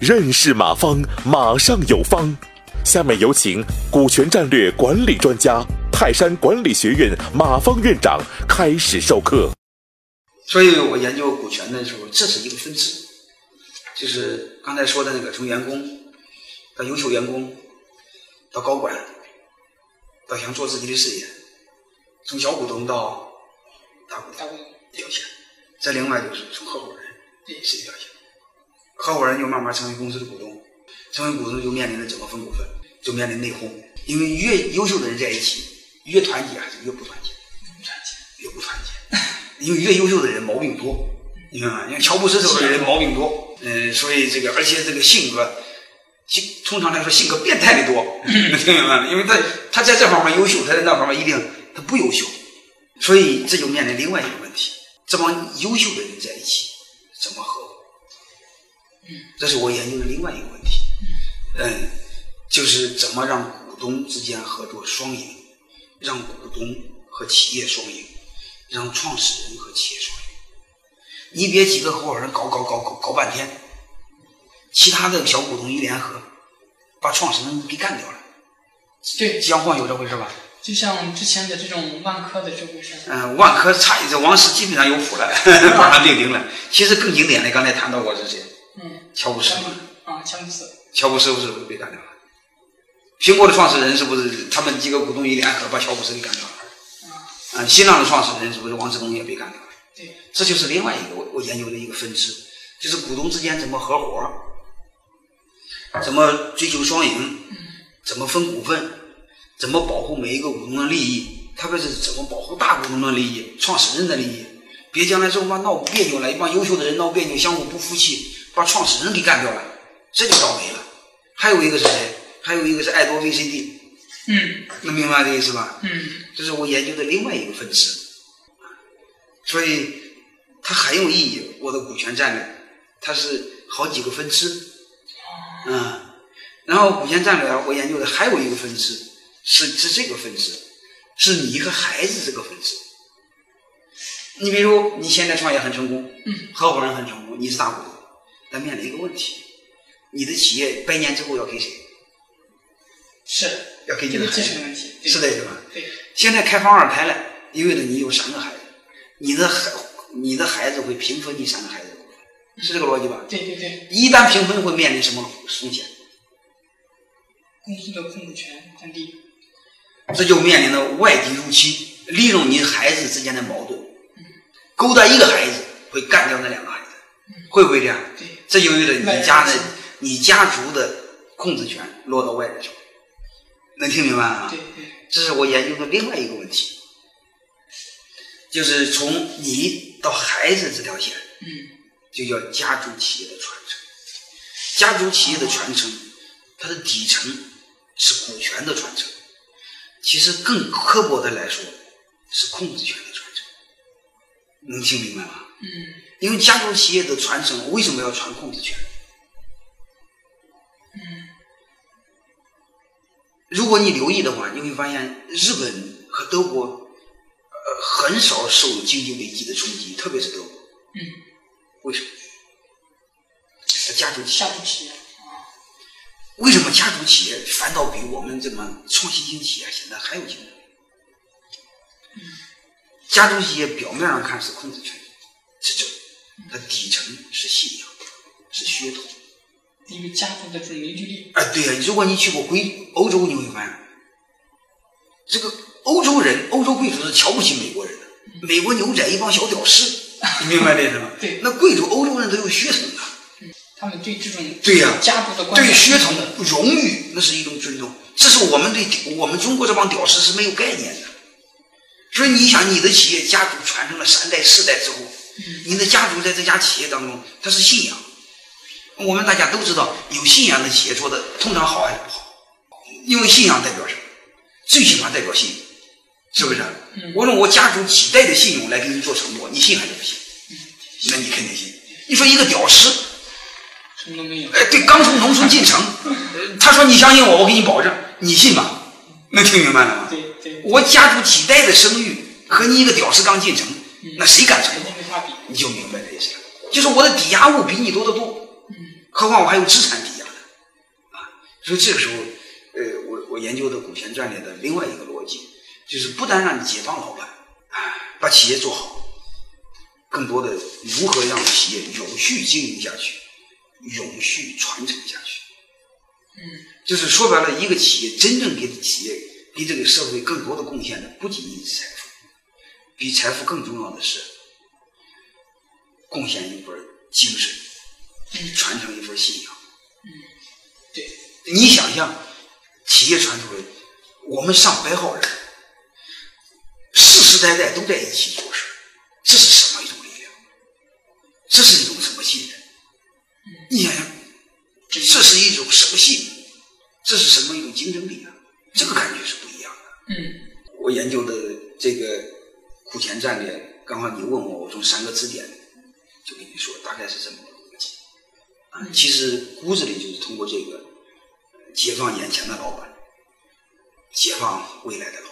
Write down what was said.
认识马方，马上有方。下面有请股权战略管理专家、泰山管理学院马方院长开始授课。所以我研究股权的时候，这是一个分支，就是刚才说的那个，从员工到优秀员工，到高管，到想做自己的事业，从小股东到大股东表现。再另外就是从合伙人是一条线，合伙人就慢慢成为公司的股东。成为股东就面临着怎么分股份，就面临内讧。因为越优秀的人在一起，越团结还是越不团结？团结，越不团结。因为越优秀的人毛病多，你看看，像乔布斯这种人毛病多，嗯，所以这个而且这个性格，性通常来说性格变态的多，听明白吗？因为他他在这方面优秀，他在那方面一定他不优秀，所以这就面临另外一个问题：这帮优秀的人在一起怎么合？嗯这是我研究的另外一个问题。嗯，就是怎么让股东之间合作双赢，让股东和企业双赢，让创始人和企业双赢。你别几个合伙人搞搞搞搞搞半天，其他的小股东一联合，把创始人给干掉了。对，江晃有这回事吧？就像之前的这种万科的这回事。嗯，万科差一这王石基本上有谱了，马上定定了。其实更经典的，刚才谈到过是谁？嗯，乔布斯啊，乔布斯。乔布斯是不是被干掉了？苹果的创始人是不是他们几个股东一联合把乔布斯给干掉了？啊，新浪的创始人是不是王志东也被干掉了？对，这就是另外一个我我研究的一个分支，就是股东之间怎么合伙，怎么追求双赢，怎么分股份，怎么保护每一个股东的利益，特别是怎么保护大股东的利益、创始人的利益，别将来之后嘛闹别扭了，一帮优秀的人闹别扭，相互不服气，把创始人给干掉了。这就倒霉了。还有一个是谁？还有一个是爱多 VCD。嗯，能明白这意思吧？嗯，这是我研究的另外一个分支。所以它很有意义。我的股权战略，它是好几个分支。嗯，然后股权战略我研究的还有一个分支，是是这个分支，是你和孩子这个分支。你比如你现在创业很成功，嗯，合伙人很成功，你是大股东，但面临一个问题。你的企业百年之后要给谁？是要给你的孩子，是的，对吧？对。现在开放二胎了，意味着你有三个孩子，你的孩你的孩子会平分你三个孩子的股份，是这个逻辑吧？对对对。一旦平分，会面临什么风险？公司的控制权降低。这就面临着外敌入侵，利用你孩子之间的矛盾，勾搭一个孩子会干掉那两个孩子，会不会这样？对。这就意味着你家的。你家族的控制权落到外人手里，能听明白吗？对对，这是我研究的另外一个问题，就是从你到孩子这条线，嗯，就叫家族企业的传承。家族企业的传承，它的底层是股权的传承，其实更刻薄的来说，是控制权的传承。能听明白吗？嗯，因为家族企业的传承为什么要传控制权？如果你留意的话，你会发现日本和德国，呃，很少受经济危机的冲击，特别是德国。嗯。为什么？家族企业。家族企业。为什么家族企业反倒比我们这么创新型企业现在还有竞争。家族企业表面上看是控制权，是这，它底层是信仰，是血统。因为家族的这种凝聚力。哎，对呀，如果你去过归欧洲，你会发现，这个欧洲人、欧洲贵族是瞧不起美国人的。美国牛仔一帮小屌丝，你明白这意思吗？对。那贵族欧洲人都有血统的。嗯。他们对这种对呀家族的对血统荣誉那是一种尊重，这是我们对我们中国这帮屌丝是没有概念的。所以你想，你的企业家族传承了三代四代之后，你的家族在这家企业当中，它是信仰。我们大家都知道，有信仰的企业做的通常好还是不好？因为信仰代表什么？最起码代表信用，是不是？我用我家族几代的信用来给你做承诺，你信还是不信？那你肯定信。你说一个屌丝，什么都没有。哎，对，刚从农村进城，他说你相信我，我给你保证，你信吗？能听明白了吗？对对。我家族几代的声誉和你一个屌丝刚进城，那谁敢承诺？你就明白这意思了。就是我的抵押物比你多得多，何况我还有资产抵押的啊。所以这个时候，呃，我我研究的股权战略的另外一个逻辑，就是不单让你解放老板啊，把企业做好，更多的如何让企业有序经营下去，永续传承下去。嗯，就是说白了，一个企业真正给企业、给这个社会更多的贡献的，不仅仅是财富，比财富更重要的是贡献一份精神，嗯传承一份信仰。嗯对，你想象，企业传出来，我们上百号人，世世代代都在一起做事，这是什么一种力量？这是一种什么信任？你想想，这是一种什么信？这是什么一种竞争力啊？这个感觉是不一样的。嗯我研究的这个股权战略，刚好你问我，我从三个字典就跟你说，大概是这么个逻辑。啊，其实骨子里就是通过这个呃解放眼前的老板，解放未来的老板。